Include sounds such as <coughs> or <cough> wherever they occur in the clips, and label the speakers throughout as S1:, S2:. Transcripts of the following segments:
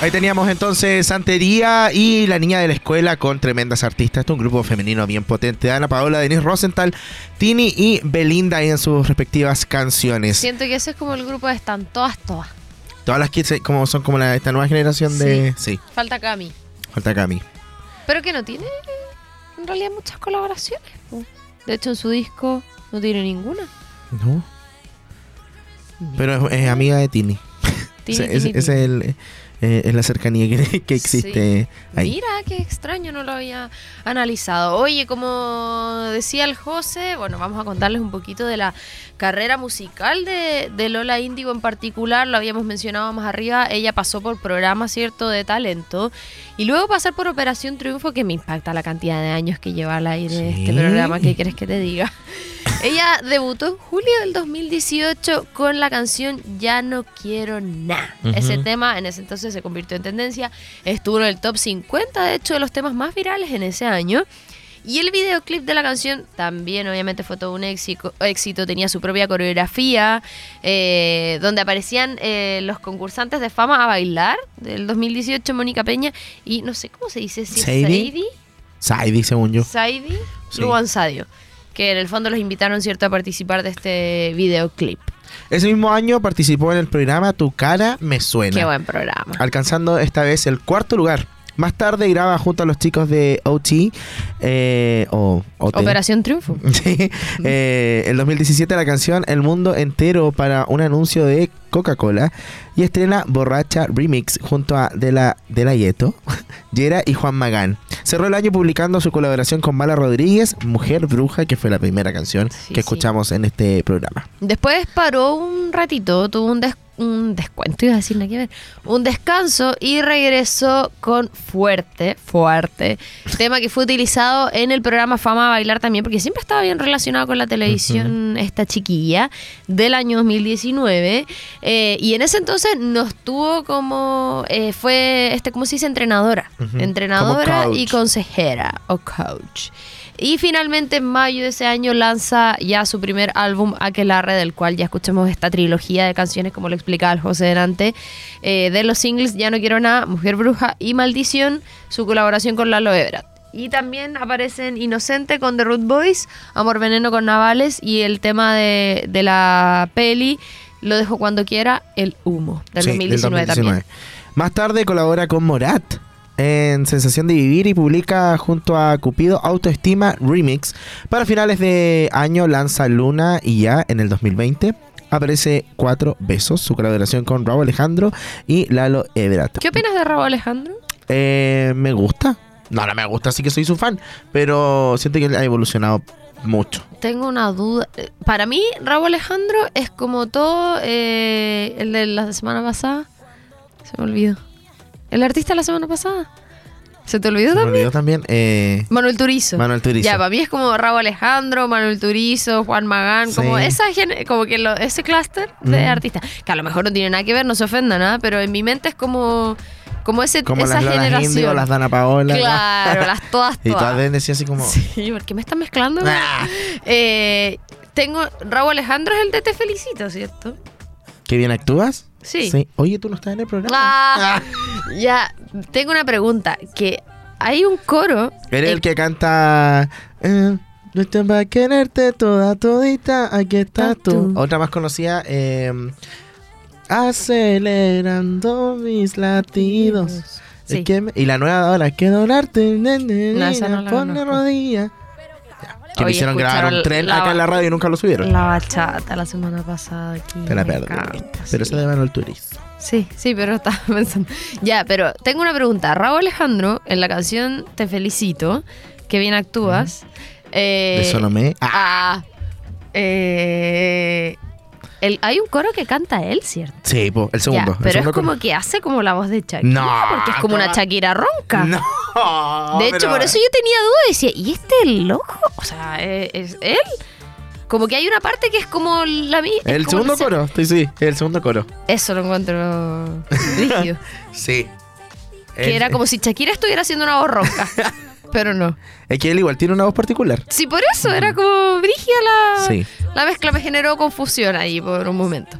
S1: Ahí teníamos entonces Santería y La Niña de la Escuela con tremendas artistas. Este es un grupo femenino bien potente. Ana Paola, Denise Rosenthal, Tini y Belinda en sus respectivas canciones.
S2: Siento que ese es como el grupo de están todas, todas.
S1: Todas las se- como son como la, esta nueva generación de... Sí,
S2: Falta Cami.
S1: falta Cami.
S2: Pero que no tiene en realidad muchas colaboraciones. De hecho, en su disco no tiene ninguna.
S1: No, pero es, es amiga de Tini.
S2: Tini, <laughs> tini,
S1: es, el, eh, es la cercanía que, <laughs> que existe ahí.
S2: Mira, qué extraño, no lo había analizado. Oye, como decía el José, bueno, vamos a contarles un poquito de la carrera musical de, de Lola Índigo en particular, lo habíamos mencionado más arriba, ella pasó por programas, ¿cierto?, de talento, y luego pasar por Operación Triunfo, que me impacta la cantidad de años que lleva al aire
S1: Sí.
S2: este programa, ¿qué quieres que te diga? <laughs> Ella debutó en julio del 2018 con la canción Ya no quiero nada. Ese tema en ese entonces se convirtió en tendencia, estuvo en el top 50 de hecho de los temas más virales en ese año. Y el videoclip de la canción también obviamente fue todo un éxito, éxito tenía su propia coreografía, eh, donde aparecían eh, los concursantes de fama a bailar del 2018, Mónica Peña y no sé cómo se dice, si.
S1: Sadie. Saidi, según yo.
S2: Saidi,
S1: Sí.
S2: Luan Sadio, que en el fondo los invitaron cierto a participar de este videoclip.
S1: Ese mismo año participó en el programa Tu cara me suena.
S2: Qué buen programa.
S1: alcanzando esta vez el cuarto lugar. Más tarde graba junto a los chicos de OT eh, o OT.
S2: Operación Triunfo. <laughs>
S1: Sí, eh, en 2017 la canción El Mundo Entero para un anuncio de Coca-Cola y estrena Borracha Remix junto a De La, de la Yeto, <laughs> Yera y Juan Magán. Cerró el año publicando su colaboración con Mala Rodríguez, Mujer Bruja, que fue la primera canción
S2: Sí,
S1: que
S2: sí.
S1: escuchamos en este programa.
S2: Después paró un ratito, tuvo un, des- un descuento, iba a decir nada que ver, un descanso y regresó con Fuerte, Fuerte, tema que fue utilizado en el programa Fama a Bailar también, porque siempre estaba bien relacionado con la televisión esta chiquilla del año 2019. eh, y en ese entonces nos tuvo como, eh, fue, este ¿cómo se dice? Entrenadora. Entrenadora y consejera o coach. Y finalmente en mayo de ese año lanza ya su primer álbum Aquelarre, del cual ya escuchamos esta trilogía de canciones, como lo explicaba el José delante, eh, de los singles Ya no quiero nada, Mujer Bruja y Maldición, su colaboración con Lalo Ebrat. Y también aparecen Inocente con The Root Boys, Amor Veneno con Navales y el tema de, de la peli Lo dejo cuando quiera, El Humo, del,
S1: Sí,
S2: 2019, también.
S1: Más tarde colabora con Morat en Sensación de Vivir y publica junto a Cupido Autoestima Remix. Para finales de año lanza Luna y ya en el 2020 aparece Cuatro Besos, su colaboración con Raúl Alejandro y Lalo Ebrat.
S2: ¿Qué opinas de Raúl Alejandro?
S1: Eh, me gusta. No, no me gusta, sí que soy su fan, pero siento que ha evolucionado mucho.
S2: Tengo una duda. Para mí, Raúl Alejandro es como todo eh, el de la semana pasada. Se me olvidó. El artista la semana pasada. ¿Se te olvidó
S1: Se me
S2: también?
S1: olvidó también eh,
S2: Manuel Turizo.
S1: Manuel Turizo.
S2: Ya, para mí es como Raúl Alejandro, Manuel Turizo, Juan Magán, como esa gen- como que lo- ese clúster de
S1: Mm.
S2: artistas. Que a lo mejor no tiene nada que ver, no se ofenda nada, pero en mi mente es como, como ese,
S1: como
S2: esa
S1: las Lolas
S2: generación.
S1: Las Dana Paola.
S2: Claro, las todas, <laughs>
S1: Y
S2: todas.
S1: todas deben decir así como...
S2: Sí, porque me están mezclando.
S1: Ah.
S2: Eh, tengo. Raúl Alejandro es el de Te Felicito, ¿cierto?
S1: ¿Qué bien actúas?
S2: Sí.
S1: Oye, tú no estás en el programa.
S2: Ah, <laughs> ya, tengo una pregunta. Que hay un coro.
S1: Eres el que canta. Eh, no estoy para quererte toda todita, aquí estás
S2: tú.
S1: Otra más conocida, eh, acelerando mis latidos.
S2: Sí.
S1: Es que me- y la nueva de ahora, que donarte, nene,
S2: No, no la
S1: pon la
S2: conozco.
S1: rodilla. Que me hicieron grabar un tren acá en la radio y nunca lo subieron.
S2: La bachata la semana pasada aquí.
S1: Te la perdiste. Pero eso de Manuel Turizo.
S2: Sí, sí, pero estaba <laughs> pensando. Ya, pero tengo una pregunta. Raúl Alejandro, en la canción Te Felicito, que bien actúas. eh,
S1: de Solomé. Ah,
S2: ah, eh, el- hay un coro que canta él, ¿cierto?
S1: sí, po, el segundo.
S2: Ya,
S1: el
S2: pero es como que hace como la voz de Shakira.
S1: No,
S2: porque es como una. Shakira ronca.
S1: No.
S2: de hecho,
S1: pero-
S2: por eso yo tenía duda y decía, ¿y este es loco? O sea, ¿es, es él? Como que hay una parte que es como la mía.
S1: El segundo coro, sí, sí, el segundo coro.
S2: Eso lo encuentro <laughs> rígido.
S1: Sí.
S2: que era como si Shakira estuviera haciendo una voz ronca. <laughs> pero no.
S1: Es que él igual tiene una voz particular.
S2: Sí, por eso era como brígida la,
S1: Sí.
S2: La mezcla. Me generó confusión ahí por un momento.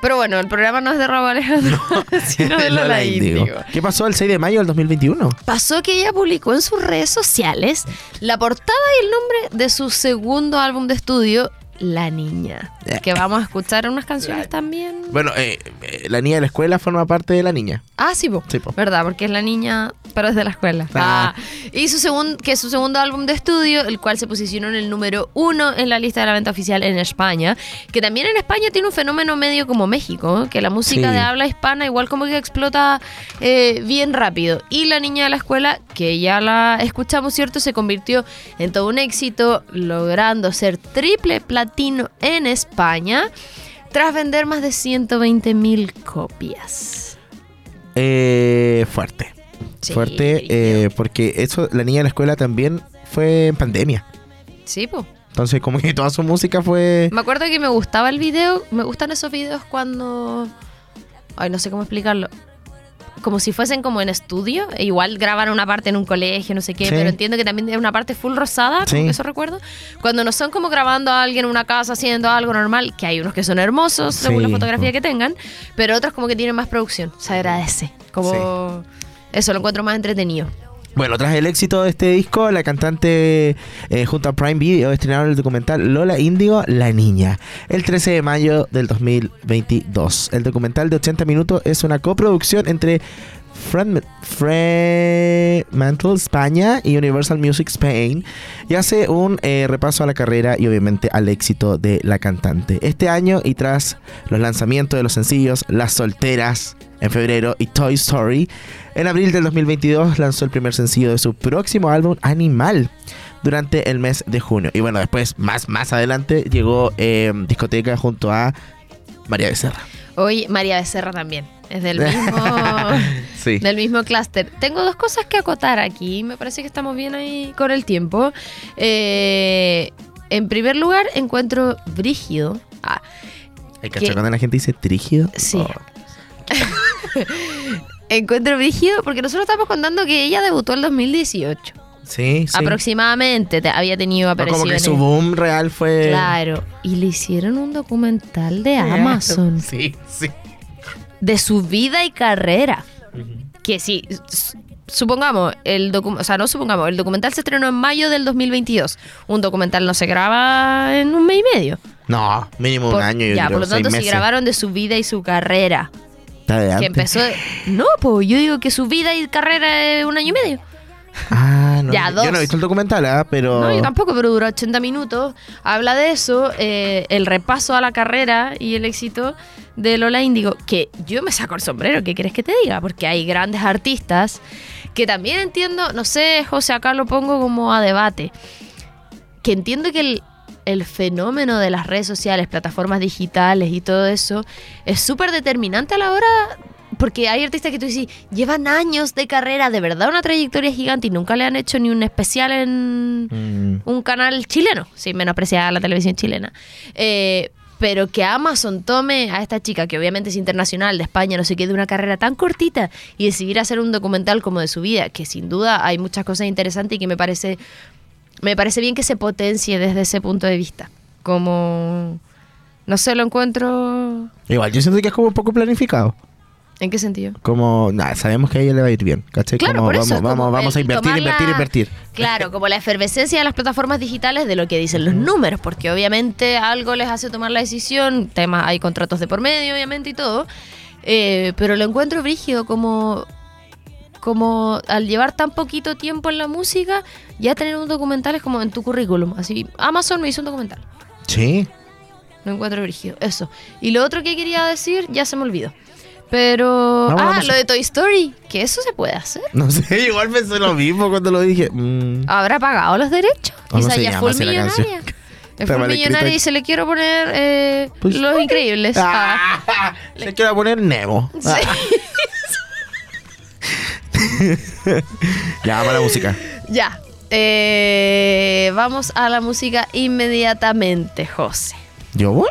S2: Pero bueno, el programa no es de Raúl Alejandro, <laughs> <laughs> sino de <laughs> Lola, Índigo.
S1: ¿Qué pasó el 6 de mayo del 2021?
S2: Pasó que ella publicó en sus redes sociales la portada y el nombre de su segundo álbum de estudio, La Niña. Que vamos a escuchar unas canciones también.
S1: Bueno, eh, eh, la niña de la escuela forma parte de la niña.
S2: Ah, sí, po.
S1: Sí, po.
S2: ¿Verdad? Porque es la niña, pero es de la escuela.
S1: Ah.
S2: Ah. Y su segundo, que es su segundo álbum de estudio, el cual se posicionó en el número uno en la lista de la venta oficial en España. Que también en España tiene un fenómeno medio como México, ¿eh? que la música
S1: Sí.
S2: de habla hispana igual como que explota eh, bien rápido. Y la niña de la escuela, que ya la escuchamos, ¿cierto? Se convirtió en todo un éxito, logrando ser triple en España. Tras vender más de 120 mil copias.
S1: Eh, fuerte.
S2: Sí,
S1: fuerte, eh, porque eso, la niña de la escuela también fue en pandemia.
S2: Sí, po.
S1: Entonces, como que toda su música fue.
S2: Me acuerdo que me gustaba el video. Me gustan esos videos cuando. Ay, no sé cómo explicarlo. Como si fuesen como en estudio. E igual graban una parte en un colegio, no sé qué.
S1: Sí.
S2: Pero entiendo que también es una parte full rosada, como
S1: Sí.
S2: que eso recuerdo. Cuando no son como grabando a alguien en una casa haciendo algo normal, que hay unos que son hermosos según la
S1: Sí,
S2: fotografía que tengan, pero otros como que tienen más producción. Se agradece. Como. Eso lo encuentro más entretenido.
S1: Bueno, tras el éxito de este disco, la cantante eh, junto a Prime Video estrenaron el documental Lola Índigo, La Niña, el 13 de mayo del 2022. El documental de 80 minutos es una coproducción entre Fred- Fremantle España y Universal Music Spain y hace un eh, repaso a la carrera y obviamente al éxito de la cantante. Este año y tras los lanzamientos de los sencillos Las Solteras en febrero y Toy Story, en abril del 2022 lanzó el primer sencillo de su próximo álbum Animal durante el mes de junio. Y bueno, después, más, más adelante, llegó eh, Discoteca junto a María Becerra.
S2: Hoy María Becerra también. Es del mismo. <laughs>
S1: Sí.
S2: del mismo clúster. Tengo dos cosas que acotar aquí. Me parece que estamos bien ahí con el tiempo. Eh, en primer lugar, encuentro brígido. Ah,
S1: El cacho cuando la gente dice trígido.
S2: Sí.
S1: Oh, <laughs>
S2: encuentro brígido porque nosotros estamos contando que ella debutó en 2018.
S1: Sí, sí.
S2: Aproximadamente te- había tenido
S1: No, como que
S2: apariciones.
S1: su boom real fue.
S2: Claro. Y le hicieron un documental de Amazon <laughs>
S1: Sí, sí.
S2: de su vida y carrera. que sí, supongamos, el docu- o sea, no supongamos, el documental se estrenó en mayo del 2022. Un documental no se graba en un mes y medio.
S1: No, mínimo
S2: Por-
S1: un año. yo
S2: ya,
S1: creo,
S2: por lo tanto,
S1: meses.
S2: grabaron de su vida y su carrera,
S1: Está
S2: que empezó... No, pues yo digo que su vida y carrera es un año y medio.
S1: Ah, no.
S2: Ya,
S1: Yo no
S2: dos.
S1: he visto el documental, ah, pero.
S2: No, yo tampoco, pero duró 80 minutos. Habla de eso, eh, el repaso a la carrera y el éxito de Lola Índigo, que yo me saco el sombrero, ¿qué quieres que te diga? Porque hay grandes artistas que también entiendo, no sé, José, acá lo pongo como a debate, que entiendo que el, el fenómeno de las redes sociales, plataformas digitales y todo eso es súper determinante a la hora porque hay artistas que tú dices, llevan años de carrera, de verdad una trayectoria gigante y nunca le han hecho ni un especial en
S1: Mm,
S2: un canal chileno, sin menospreciar la televisión chilena. Eh, pero que Amazon tome a esta chica, que obviamente es internacional, de España, no sé qué, de una carrera tan cortita, y decidir hacer un documental como de su vida, que sin duda hay muchas cosas interesantes y que me parece, me parece bien que se potencie desde ese punto de vista. Como, no sé, lo encuentro...
S1: Igual, yo siento que es como un poco planificado.
S2: ¿En qué sentido?
S1: Como, nada, sabemos que a ella le va a ir bien, ¿cachai?
S2: Claro,
S1: como,
S2: por eso
S1: vamos,
S2: es como
S1: vamos, vamos a invertir, invertir, invertir.
S2: Claro, como la efervescencia de las plataformas digitales de lo que dicen los números, porque obviamente algo les hace tomar la decisión, tema, hay contratos de por medio, obviamente, y todo, eh, pero lo encuentro brígido como, como al llevar tan poquito tiempo en la música, ya tener un documental es como en tu currículum, así, Amazon me hizo un documental,
S1: Sí.
S2: lo encuentro brígido, eso. Y lo otro que quería decir, ya se me olvidó. Pero, ah, lo de Toy Story, que eso se puede hacer.
S1: No sé, <laughs> igual pensé lo mismo cuando lo dije. Mm,
S2: ¿Habrá pagado los derechos?
S1: ¿Cómo
S2: Quizá ya fue millonaria. Es millonaria
S1: ahí.
S2: y se le quiero poner eh,
S1: Pues-
S2: Los Increíbles. Ah,
S1: Ah, <laughs> se quiere poner Nemo.
S2: sí. <laughs>
S1: Ya, vamos a la música.
S2: ya. Eh, vamos a la música inmediatamente, José.
S1: ¿Yo voy?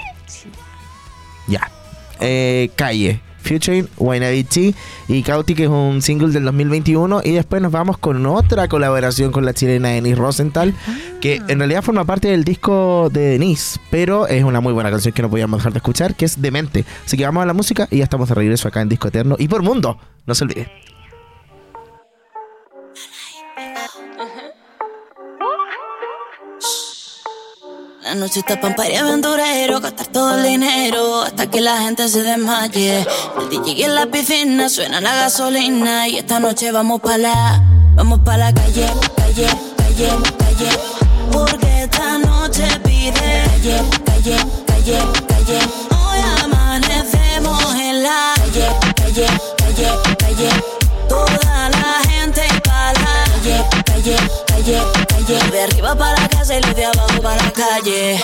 S1: Ya. Eh, calle. Featuring Wainabichi y Cauti, que es un single del 2021. Y después nos vamos con otra colaboración con la chilena Denise Rosenthal, que en realidad forma parte del disco de Denise, pero es una muy buena canción que no podíamos dejar de escuchar, que es Demente. Así que vamos a la música y ya estamos de regreso acá en Disco Eterno y por Mundo. No se olvide.
S3: La noche está pa' y aventurero, gastar todo el dinero hasta que la gente se desmaye. El DJ en la piscina suena la gasolina y esta noche vamos pa' la, vamos pa' la calle, calle, calle, calle. Porque esta noche pide calle, calle, calle, calle. Hoy amanecemos en la calle, calle, calle, calle. Toda la gente pa' la calle, calle, calle, calle. De arriba para la casa y los de abajo para la calle.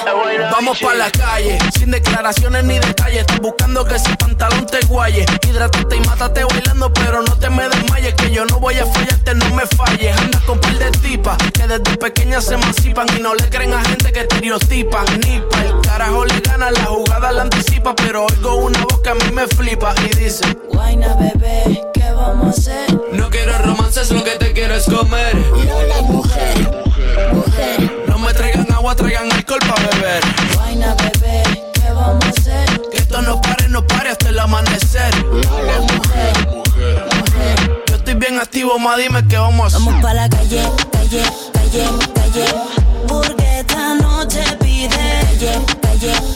S4: Vamos pa' la calle, sin declaraciones ni detalles. Estás buscando que ese pantalón te guaye. Hidrátate y mátate bailando, pero no te me desmayes. Que yo no voy a fallarte, no me falles. Andas con par de tipas que desde pequeñas se emancipan y no le creen a gente que estereotipan. Ni pa' el carajo le gana, la jugada la anticipa. Pero oigo una voz que a mí me flipa y dice:
S3: Guayna, bebé, ¿qué vamos a hacer?
S4: No quiero romances, lo que te quiero es comer.
S3: Lola, mujer, mujer.
S4: No me traigan agua, traigan alcohol pa' beber.
S3: Guayna, bebé, ¿qué vamos a hacer?
S4: Que esto no pare, no pare hasta el amanecer.
S3: Lola, mujer, mujer.
S4: Yo estoy bien activo, ma, dime qué vamos a hacer.
S3: Vamos pa' la calle, calle, calle, calle. Porque esta noche pide calle, calle.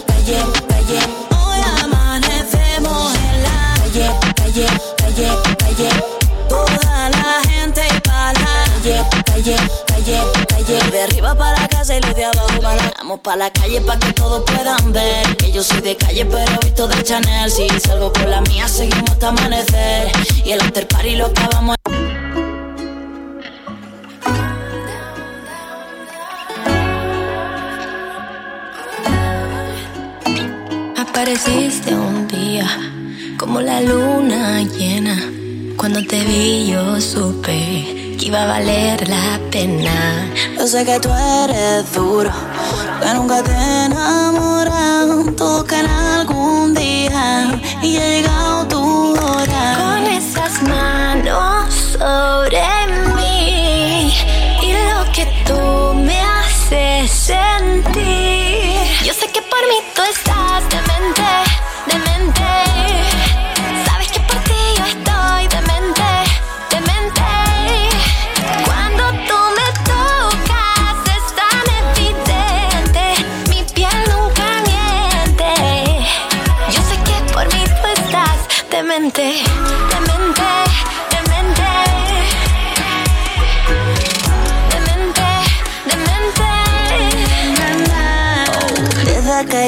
S3: Calle. De arriba para casa y los de abajo para. Vamos pa' la calle pa' que todos puedan ver Que yo soy de calle pero visto de Chanel Si salgo con la mía seguimos hasta amanecer Y el after party lo acabamos
S5: Apareciste un día como la luna llena. Cuando te vi yo supe que iba a valer la pena.
S3: Yo sé que tú eres duro, que nunca te enamoran. Tocan algún día y ha llegado tu hora.
S5: Con esas manos sobre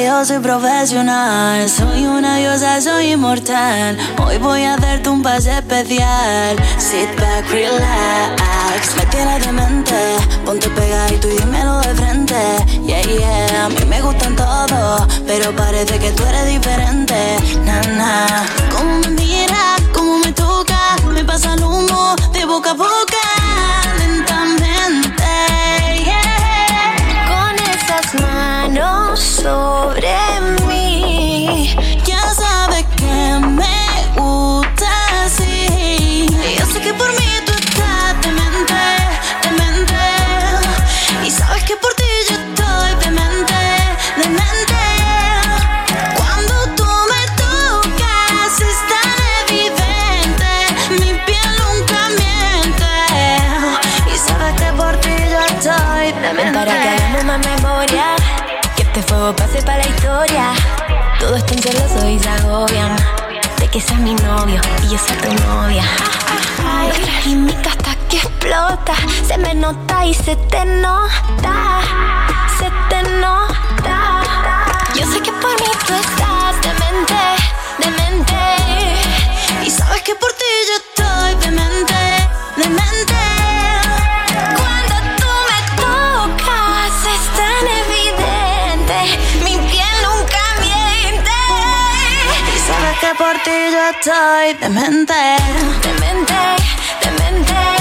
S5: yo
S3: soy profesional, soy una diosa, soy inmortal. Hoy voy a darte un pase especial. Sit back, relax. Me tienes demente, ponte pegadito y dímelo de frente. Yeah, yeah, a mí me gustan todos, pero parece que tú eres diferente. Na, na. Como me miras, como me tocas, me pasa el humo de boca a boca.
S5: Todos están celosos y se agobian de que seas mi novio y yo sea tu novia. Nuestra química hasta que explota, se me nota y se te nota, se te nota. Por
S3: ti yo estoy demente. Demente, demente.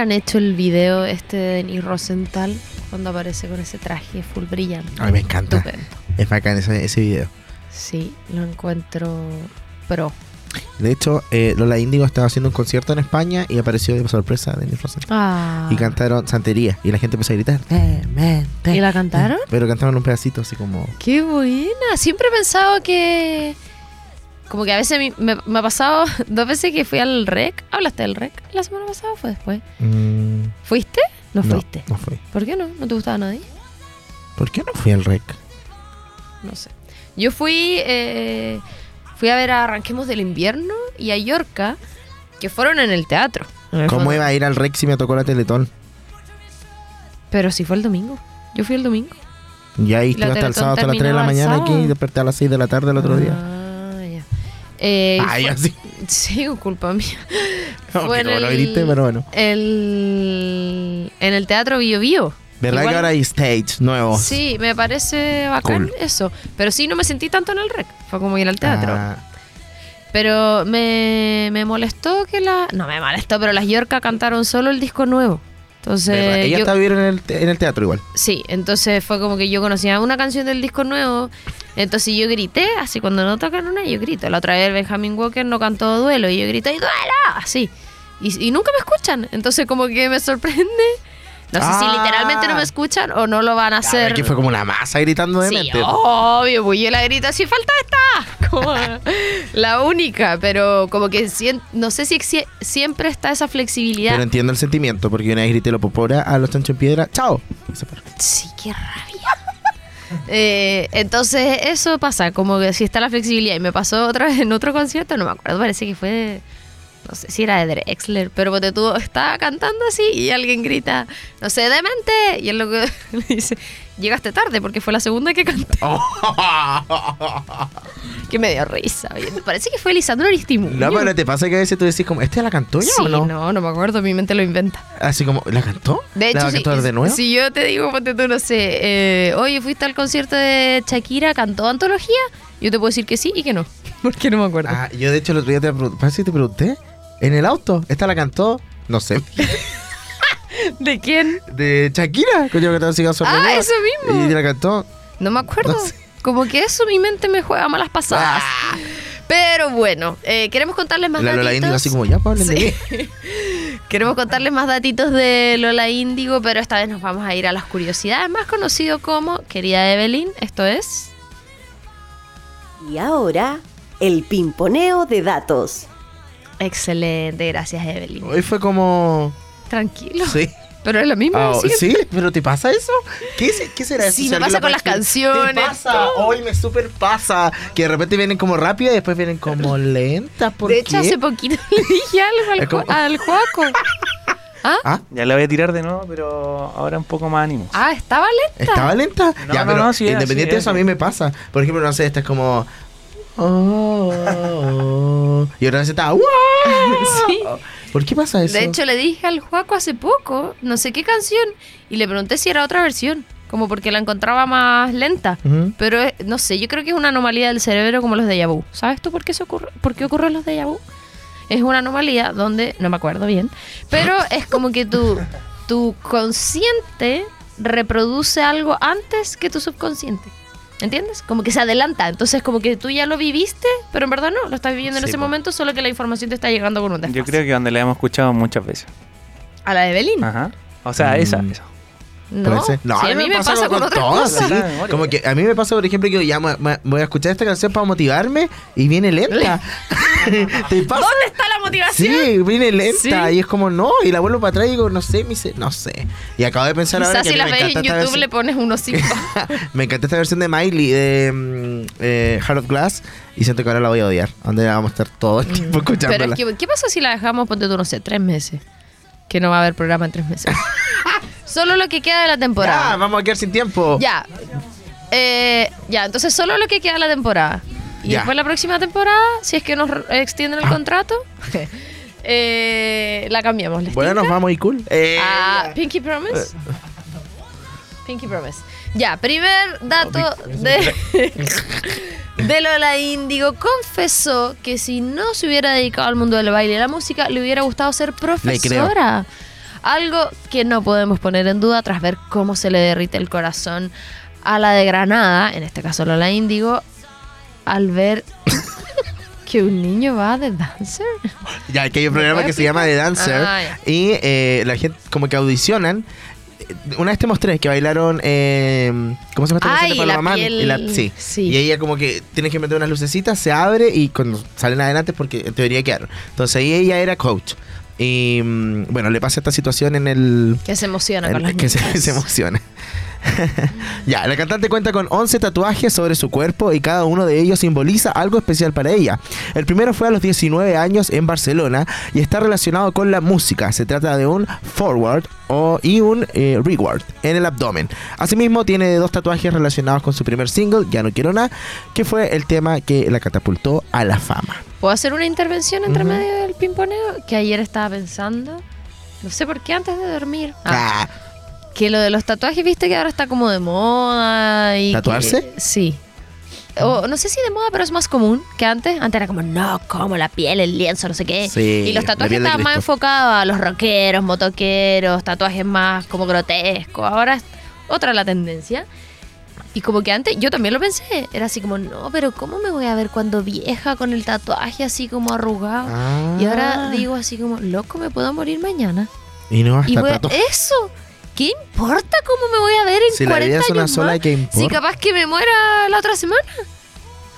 S2: Habrán hecho el video este de Denis Rosenthal cuando aparece con ese traje full brillante?
S1: Ay, me encanta.
S2: Estupendo.
S1: Es bacán ese, ese video.
S2: Sí, lo encuentro pro.
S1: De hecho, eh, Lola Índigo estaba haciendo un concierto en España y apareció de sorpresa Denis Rosenthal.
S2: Ah.
S1: Y cantaron Santería. Y la gente empezó a gritar.
S2: ¿Y la cantaron?
S1: Pero cantaron un pedacito así como.
S2: ¡Qué buena! Siempre he pensado que. Como que a veces me, me ha pasado <laughs> dos veces que fui al REC. ¿Hablaste del REC la semana pasada o fue después?
S1: mm,
S2: ¿Fuiste? No,
S1: no,
S2: fuiste.
S1: no fui.
S2: ¿Por qué no? ¿No te gustaba nadie?
S1: ¿Por qué no fui al rec?
S2: No sé. Yo fui. eh, fui a ver a Arranquemos del Invierno y a Yorca, que fueron en el teatro. en el
S1: ¿Cómo
S2: fondo.
S1: iba a ir al rec si me tocó la Teletón?
S2: Pero sí fue el domingo. Yo fui el domingo.
S1: Y ahí estuve hasta el sábado, hasta las 3 de la mañana aquí y desperté a las 6 de la tarde el otro día.
S2: Ah, ya. Eh,
S1: Ay,
S2: fue-
S1: así. <laughs>
S2: Sí, culpa mía. <laughs>
S1: No,
S2: Fue en
S1: no
S2: el-
S1: grité, pero bueno.
S2: el, en el Teatro Bio Bio.
S1: ¿Verdad
S2: Igual-
S1: que ahora hay stage nuevo?
S2: Sí, me parece bacán
S1: Cool.
S2: eso. Pero sí, no me sentí tanto en el rec. Fue como ir al teatro.
S1: Ah,
S2: Pero me, me molestó que la... No me molestó, pero las Yorka cantaron solo el disco nuevo. Entonces...
S1: ¿verdad? Ella
S2: yo-
S1: está viviendo en el, en el teatro igual.
S2: Sí, entonces fue como que yo conocía una canción del disco nuevo. Entonces yo grité, así cuando no tocan una, yo grito. La otra vez Benjamin Walker no cantó duelo y yo grité, ¡y duelo! Así. Y, y nunca me escuchan. Entonces como que me sorprende. No sé si
S1: Ah.
S2: literalmente no me escuchan o no lo van a hacer.
S1: Que fue como la masa gritando de
S2: Sí,
S1: mente.
S2: obvio, pues yo la grito así, falta esta, <laughs> como la única, pero como que no sé si siempre está esa flexibilidad.
S1: Pero entiendo el sentimiento, porque una vez grité lo popora a los chancho en piedra. ¡Chao!
S2: Sí, qué rabia. <laughs> Eh, entonces eso pasa, como que si está la flexibilidad y me pasó otra vez en otro concierto, no me acuerdo, parece que fue, no sé si era de Drexler, pero porque tú estaba cantando así y alguien grita, no sé, demente, y él lo que <laughs> le dice, llegaste tarde porque fue la segunda que canté, <laughs> que me dio risa. me parece que fue Lisandro Aristimuño.
S1: No, pero te pasa que a veces tú decís como, ¿este la cantó ya
S2: Sí,
S1: o no?
S2: no, no me acuerdo, mi mente lo inventa.
S1: Así como, ¿la cantó?
S2: De
S1: ¿La
S2: hecho,
S1: va a
S2: si,
S1: cantar de nuevo?
S2: si yo te digo, ponte tú, no sé, eh, oye, ¿fuiste al concierto de Shakira, cantó antología? Yo te puedo decir que sí y que no, <laughs> porque no me acuerdo.
S1: Ah, yo de hecho el otro día te pregunté, te pregunté, en el auto, ¿esta la cantó? No sé, <laughs>
S2: ¿De quién?
S1: de Shakira, coño que te siga
S2: Ah, eso mismo.
S1: Y la cantó.
S2: No me acuerdo.
S1: No sé.
S2: Como que eso mi mente me juega malas pasadas. Pero bueno, eh, queremos contarles más
S1: Ah. La Lola
S2: datitos.
S1: Así como, ya, pues, hablen de
S2: Sí. <laughs> Queremos contarles más datitos de Lola Índigo, pero esta vez nos vamos a ir a las curiosidades, más conocido como Querida Evelyn, esto es...
S6: Y ahora, el pimponeo de datos.
S2: Excelente, gracias Evelyn.
S1: Hoy fue como...
S2: Tranquilo.
S1: Sí. <laughs>
S2: Pero es lo mismo. Siempre.
S1: ¿Sí? ¿Pero te pasa eso? ¿Qué, qué será eso?
S2: Sí, me pasa con las canciones,
S1: ¿Te pasa?
S2: todo.
S1: Hoy me super pasa. Que de repente vienen como rápidas y después vienen como lentas. ¿Por
S2: de hecho,
S1: qué?
S2: hace poquito <laughs> le dije algo al, al Juaco. <laughs> ¿Ah?
S1: ¿Ah?
S7: Ya la voy a tirar de nuevo, pero ahora un poco más ánimo.
S2: Ah, estaba lenta.
S1: ¿Estaba lenta?
S7: No,
S1: ya,
S7: no,
S1: pero
S7: no, sí
S1: independiente
S7: sí
S1: de eso, a mí me pasa. Por ejemplo, no sé, esta es como... oh, oh, y otra vez está... <laughs>
S2: Sí.
S1: ¿Por qué pasa eso?
S2: De hecho, le dije al Juaco hace poco, no sé qué canción, y le pregunté si era otra versión, como porque la encontraba más lenta. Pero eh, no sé, yo creo que es una anomalía del cerebro como los de vu. ¿Sabes tú por qué, se ocurre, por qué ocurren los de vu? Es una anomalía donde, no me acuerdo bien, pero <laughs> es como que tu, tu consciente reproduce algo antes que tu subconsciente. ¿Entiendes? Como que se adelanta. Entonces, como que tú ya lo viviste, pero en verdad no, lo estás viviendo en
S1: Sí,
S2: ese
S1: po.
S2: momento, solo que la información te está llegando con un desfase.
S7: Yo creo que donde la hemos escuchado muchas veces.
S2: ¿A la de Belín?
S7: Ajá. O sea, esa,
S1: Mm.
S7: esa.
S2: No.
S1: No,
S2: sí, a mí me pasa, con, otras
S1: todas,
S2: cosas.
S1: sí.
S7: La memoria.
S1: Como que a mí me pasa, por ejemplo, que ya me- me- voy a escuchar esta canción para motivarme y viene lenta. <laughs> ¿Te pasa?
S2: ¿Dónde está la motivación?
S1: Sí, viene lenta
S2: Sí.
S1: y es como no, y la vuelvo para atrás y digo, no sé, me dice, no sé. Y acabo de pensar ahora
S2: Quizás
S1: que
S2: si
S1: a mí
S2: las
S1: me
S2: ves en
S1: encanta esta
S2: YouTube le
S1: versión-
S2: pones unos <laughs> cinco.
S1: me encanta esta versión de Miley de mm, eh, Heart of Glass y siento que ahora la voy a odiar. Donde vamos a estar todo el tiempo escuchándola.
S2: Mm. Pero es que, ¿qué pasa si la dejamos, ponte tú, no sé, tres meses? Que no va a haber programa en tres meses. <laughs> solo lo que queda de la temporada.
S1: vamos a quedar sin tiempo.
S2: Ya. Eh, ya, entonces solo lo que queda de la temporada. Y
S1: Ya.
S2: después la próxima temporada, si es que nos extienden el
S1: Ah.
S2: contrato, <laughs> eh, la cambiamos. ¿les
S1: Bueno, nos vamos y cool. Eh,
S2: Ah, Pinky Promise. Pinky Promise. Ya, primer dato de, <laughs> de Lola Índigo. Confesó que si no se hubiera dedicado al mundo del baile y la música, le hubiera gustado ser profesora. Algo que no podemos poner en duda tras ver cómo se le derrite el corazón a la de Granada, en este caso Lola Índigo, al ver <coughs> que un niño va de dancer.
S1: Ya, que hay un programa que se llama The Dancer
S2: Ah,
S1: y eh, la gente como que audicionan. Una vez te mostré que bailaron, eh, ¿cómo se llama esta Paloma
S2: piel-
S1: la- sí.
S2: sí.
S1: Y ella como que tiene que meter unas lucecitas, se abre y cuando salen adelante porque en teoría quedaron. Entonces ahí ella era coach. Y mm, bueno, le pasa esta situación en el...
S2: Que se emociona con
S1: en-
S2: las
S1: que se, <laughs> se emociona. <laughs> ya, la cantante cuenta con 11 tatuajes sobre su cuerpo y cada uno de ellos simboliza algo especial para ella. El primero fue a los 19 años en Barcelona y está relacionado con la música. Se trata de un forward o, y un eh, reward en el abdomen. Asimismo, tiene dos tatuajes relacionados con su primer single, Ya no quiero nada, que fue el tema que la catapultó a la fama.
S2: ¿Puedo hacer una intervención entre medio del pimponeo? Que ayer estaba pensando. No sé por qué antes de dormir. Ah,
S1: Ah,
S2: que lo de los tatuajes, viste que ahora está como de moda. Y
S1: ¿Tatuarse?
S2: que- sí. O, no sé si de moda, pero es más común que antes. Antes era como, no, como la piel, el lienzo, no sé qué.
S1: Sí,
S2: y los tatuajes estaban más enfocados a los rockeros, motoqueros, tatuajes más como grotescos. Ahora es otra la tendencia. Y como que antes, yo también lo pensé. Era así como, no, pero ¿cómo me voy a ver cuando vieja con el tatuaje así como arrugado?
S1: ah.
S2: Y ahora digo así como, loco, me puedo morir mañana.
S1: Y no
S2: Y
S1: hasta
S2: voy a-
S1: tatu-
S2: eso, ¿qué importa cómo me voy a ver en
S1: Si la
S2: 40
S1: vida es una
S2: años
S1: sola,
S2: más?
S1: ¿qué
S2: Si capaz que me muera la otra semana.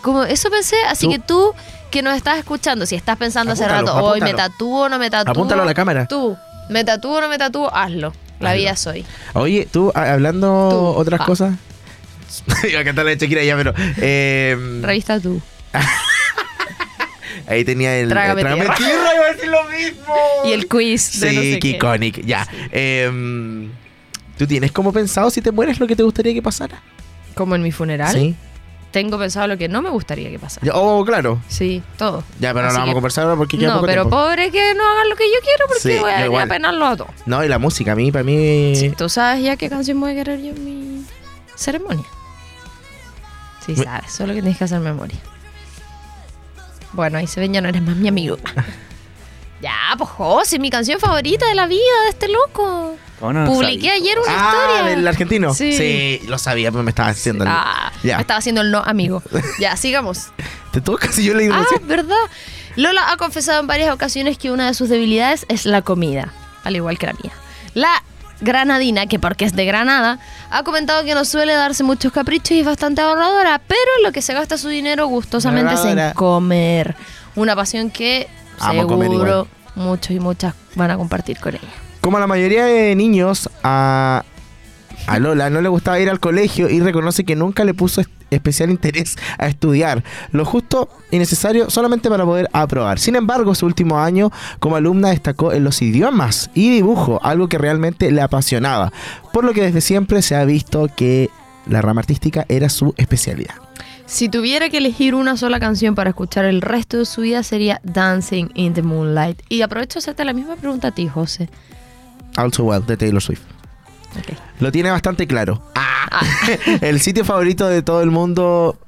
S2: Como eso pensé, así
S1: Tú-
S2: que tú que nos estás escuchando, si estás pensando hace
S1: Apúntalo,
S2: rato, hoy me
S1: apúntalo.
S2: tatúo o no me tatúo.
S1: Apúntalo a la cámara.
S2: Tú, me tatúo o no me tatúo, hazlo. La
S1: Hazlo.
S2: vida soy.
S1: Oye, tú, hablando
S2: Tú,
S1: otras
S2: pa.
S1: cosas. <laughs> Iba a cantar la de Shakira ya, pero. eh,
S2: Revista tú. <laughs>
S1: ahí tenía el.
S2: Trágame
S1: el
S2: tierra.
S1: tierra, iba a decir lo mismo. <laughs>
S2: Y el quiz de
S1: Sí,
S2: no sé
S1: iconic, ya. ¿Tú tienes como pensado si te mueres lo que te gustaría que pasara?
S2: Como en mi funeral,
S1: Sí.
S2: tengo pensado lo que no me gustaría que pasara.
S1: Ya, Oh, claro.
S2: Sí, todo.
S1: Ya, pero no
S2: Así
S1: vamos a conversar ahora porque queda
S2: No,
S1: poco
S2: pero
S1: tiempo.
S2: pobre que no hagan lo que yo quiero porque
S1: Sí,
S2: voy a
S1: yo
S2: venir
S1: igual.
S2: a penarlo a todos.
S1: No, y la música, a mí, para mí.
S2: Sí, ¿Tú sabes ya qué canción voy a querer yo en mi ceremonia? Sí,
S1: Me-
S2: sabes, solo que tienes que hacer memoria. Bueno, ahí se ven, ya no eres más mi amigo. <laughs> ya, pues José, mi canción favorita de la vida de este loco.
S7: ¿Cómo no
S2: Publiqué
S7: sabía?
S2: ayer una
S1: Ah,
S2: historia.
S1: del argentino.
S2: Sí.
S1: lo sabía, pero me estaba haciendo. el-
S2: Ah,
S1: Ya.
S2: me estaba haciendo el no amigo. <laughs> Ya, sigamos.
S1: Te toca si yo leí
S2: Ah,
S1: recién.
S2: ¿verdad? Lola ha confesado en varias ocasiones que una de sus debilidades es la comida, al igual que la mía. La granadina, que porque es de Granada, ha comentado que no suele darse muchos caprichos y es bastante ahorradora, pero en lo que se gasta su dinero gustosamente es en comer. Una pasión que
S1: Amo comer
S2: seguro muchos y muchas van a compartir con ella.
S1: Como a la mayoría de niños, a, Lola no le gustaba ir al colegio y reconoce que nunca le puso es- especial interés a estudiar, lo justo y necesario solamente para poder aprobar. Sin embargo, su último año como alumna destacó en los idiomas y dibujo, algo que realmente le apasionaba, por lo que desde siempre se ha visto que la rama artística era su especialidad.
S2: Si tuviera que elegir una sola canción para escuchar el resto de su vida sería Dancing in the Moonlight. Y aprovecho hacerte la misma pregunta a ti, José.
S1: Also Well de Taylor Swift. Lo tiene bastante claro. <laughs> el sitio favorito de todo el mundo,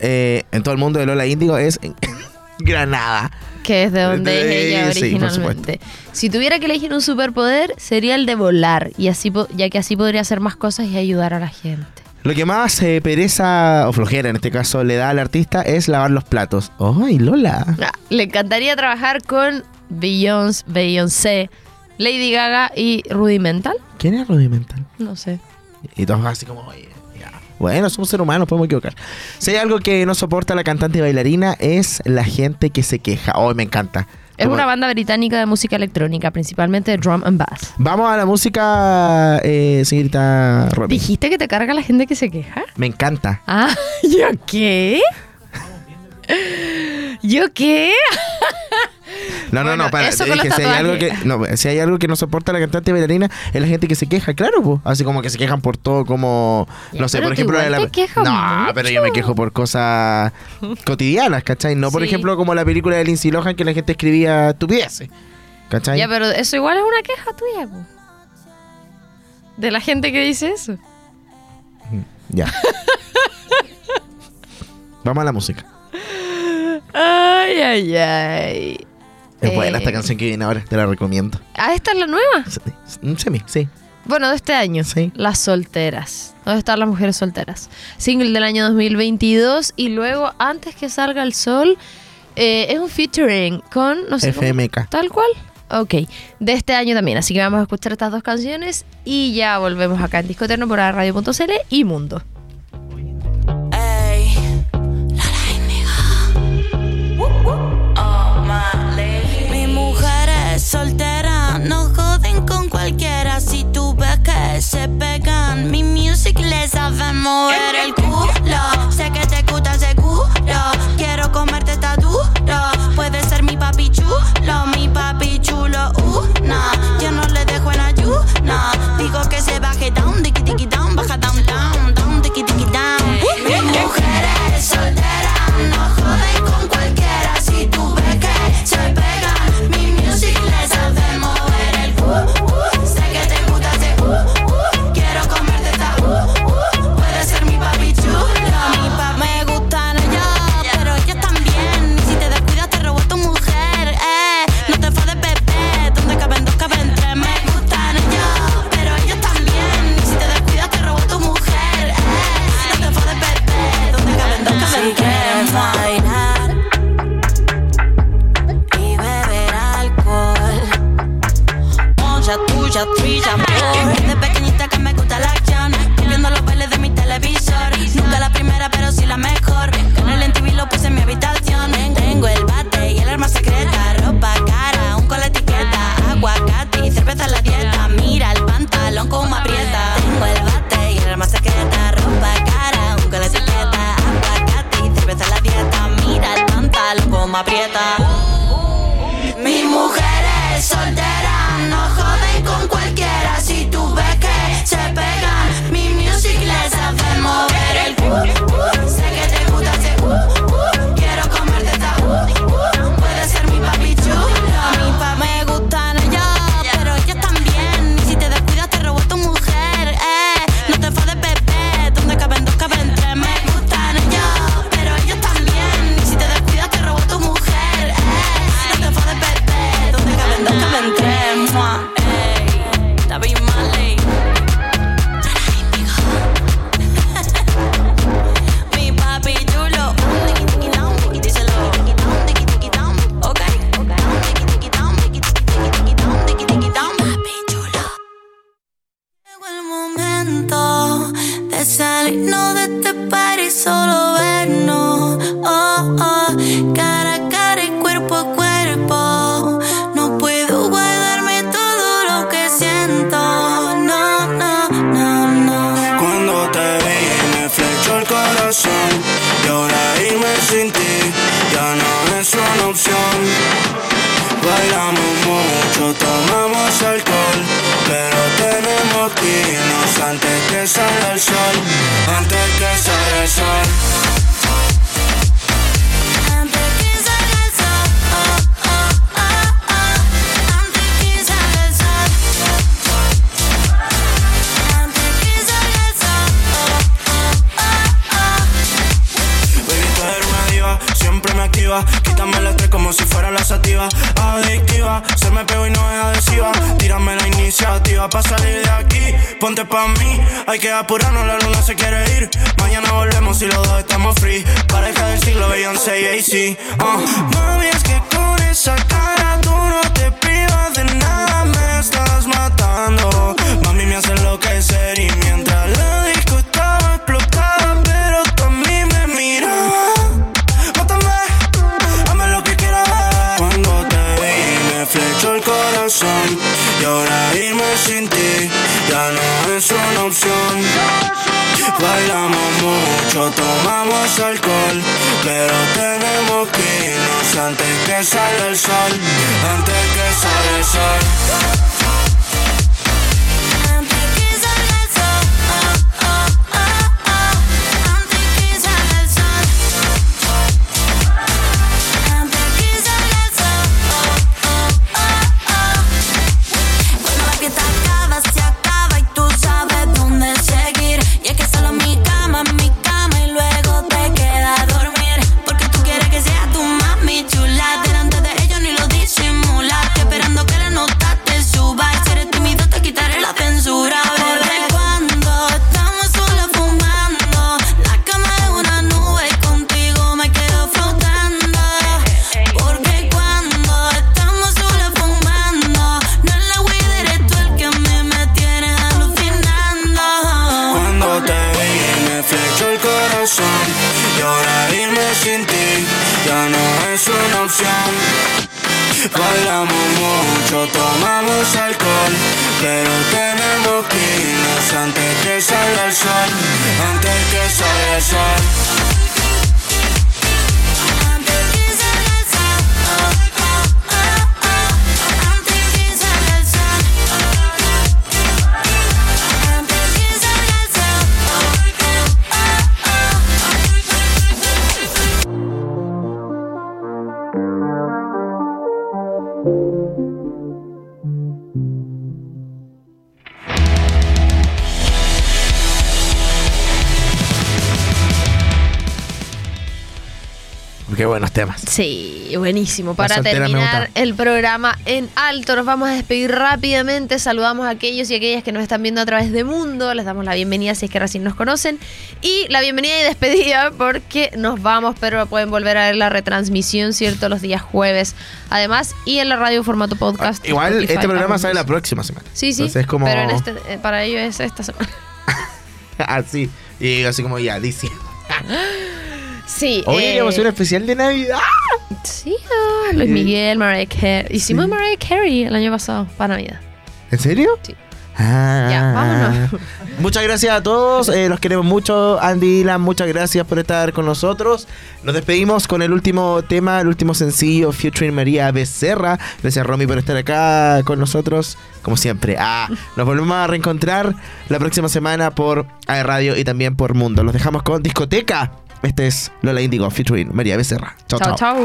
S1: eh, en todo el mundo de Lola Índigo es <laughs> Granada.
S2: Que es de donde
S1: De-
S2: es ella
S1: sí,
S2: originalmente. si tuviera que elegir un superpoder, sería el de volar. Y así ya que así podría hacer más cosas y ayudar a la gente.
S1: Lo que más eh, pereza, o flojera en este caso, le da al artista es lavar los platos. ¡Ay, Lola!
S2: Ah, Le encantaría trabajar con Beyoncé, Beyoncé, Lady Gaga y Rudimental.
S1: ¿Quién es Rudimental?
S2: No sé.
S1: Y todos así como, oye, ya. Bueno, somos seres humanos, podemos equivocar. Si hay algo que no soporta la cantante y bailarina es la gente que se queja. ¡Oh, me encanta!
S2: Es una banda británica de música electrónica, principalmente de drum and bass.
S1: Vamos a la música, eh, señorita Romy.
S2: ¿Dijiste que te carga la gente que se queja?
S1: Me encanta.
S2: Ah, <laughs> ¿yo qué? ¿Yo qué? <laughs>
S1: No, no,
S2: Bueno,
S1: no, para.
S2: eso
S1: te
S2: con
S1: dije,
S2: los
S1: si hay, algo que, no, si hay algo que no soporta la cantante bailarina es la gente que se queja, claro, po. Así como que se quejan por todo, como.
S2: Ya,
S1: no sé, por ejemplo. la- no,
S2: mucho.
S1: pero yo me quejo por cosas cotidianas, ¿cachai? No, por
S2: Sí.
S1: ejemplo, como la película de Lindsay Lohan que la gente escribía estupideces. ¿cachai?
S2: Ya, pero eso igual es una queja tuya, po. De la gente que dice eso.
S1: Ya. <laughs> Vamos a la música.
S2: Ay, ay, ay.
S1: Es buena
S2: Eh.
S1: esta canción que viene ahora, te la recomiendo.
S2: Ah, esta es la nueva.
S1: Semi, sí.
S2: Bueno, de este año.
S1: Sí.
S2: Las solteras. ¿Dónde están las mujeres solteras? Single del año 2022 y luego, antes que salga el sol, eh, es un featuring con, no sé, cómo-
S1: FMK.
S2: tal cual. Ok, de este año también. Así que vamos a escuchar estas dos canciones y ya volvemos acá en Disco Eterno por radio.cl y Mundo.
S3: Se pegan, mi music les sabe mover el culo. Sé que te
S8: Quítame el estrés como si fuera la sativa. Adictiva, se me pegó y no es adhesiva. Tírame la iniciativa para salir de aquí. Ponte pa' mí, hay que apurarnos, la luna se quiere ir. Mañana volvemos y los dos estamos free. Pareja del siglo, Beyoncé y AC. Uh. Mami, es que con esa cara es una opción. Bailamos mucho, tomamos alcohol, pero tenemos que irnos antes que salga el sol, antes que salga el sol.
S1: Temas.
S2: Sí, buenísimo. Para
S1: soltera
S2: terminar el programa en alto, nos vamos a despedir rápidamente. Saludamos a aquellos y aquellas que nos están viendo a través de Mundo. Les damos la bienvenida si es que recién nos conocen. Y la bienvenida y despedida porque nos vamos, pero pueden volver a ver la retransmisión, ¿cierto? Los días jueves. Además, y en la radio formato podcast.
S1: Ah, Igual
S2: Spotify,
S1: este programa sale la próxima semana.
S2: Sí, sí.
S1: Entonces es como.
S2: Pero en este, eh, para ellos es esta semana. <laughs>
S1: así. Y así como ya, dice. <laughs>
S2: Sí.
S1: Hoy
S2: eh,
S1: íbamos a hacer un especial de Navidad.
S2: Sí, ah, Luis Miguel, Mariah Carey. Hicimos
S1: Sí.
S2: Mariah Carey el año pasado, para Navidad.
S1: ¿En serio?
S2: Sí.
S1: Ah.
S2: Ya, vámonos. <laughs>
S1: Muchas gracias a todos, eh, los queremos mucho. Andy Dylan, muchas gracias por estar con nosotros. Nos despedimos con el último tema, el último sencillo, featuring María Becerra. Gracias Romy por estar acá con nosotros, como siempre. Ah, nos volvemos a reencontrar la próxima semana por AE Radio y también por Mundo. Los dejamos con discoteca. Este es Lola Indigo, featuring María Becerra. Chao,
S2: Chao,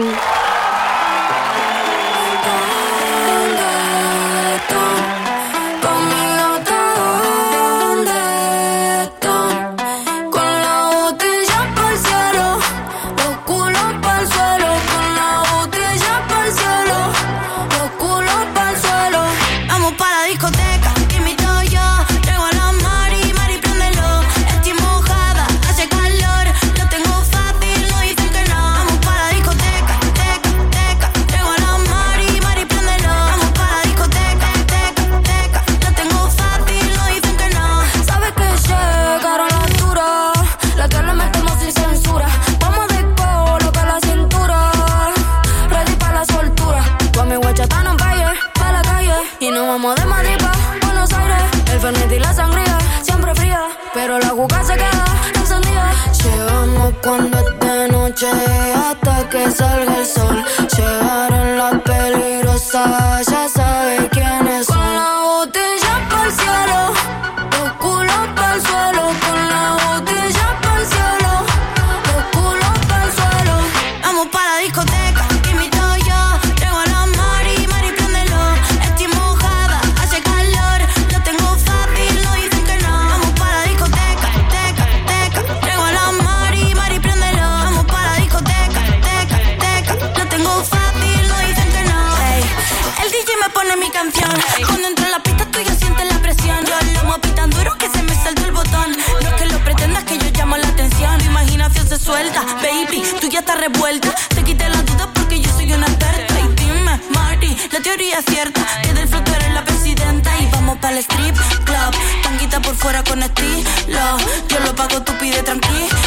S9: Y nos vamos de Madrid Buenos Aires. El Fernet y la sangría, siempre fría. Pero la juca se queda encendida. Llegamos cuando es de noche, hasta que salga el sol. Llegaron las peligrosas, ya sabes
S3: revuelta. Te las dudas porque yo soy una experta. Y dime, Marty, la teoría es cierta. Que del flow eres la presidenta. Y vamos para el strip club. Tanguita por fuera con estilo. Yo lo pago, tú pide tranquilo.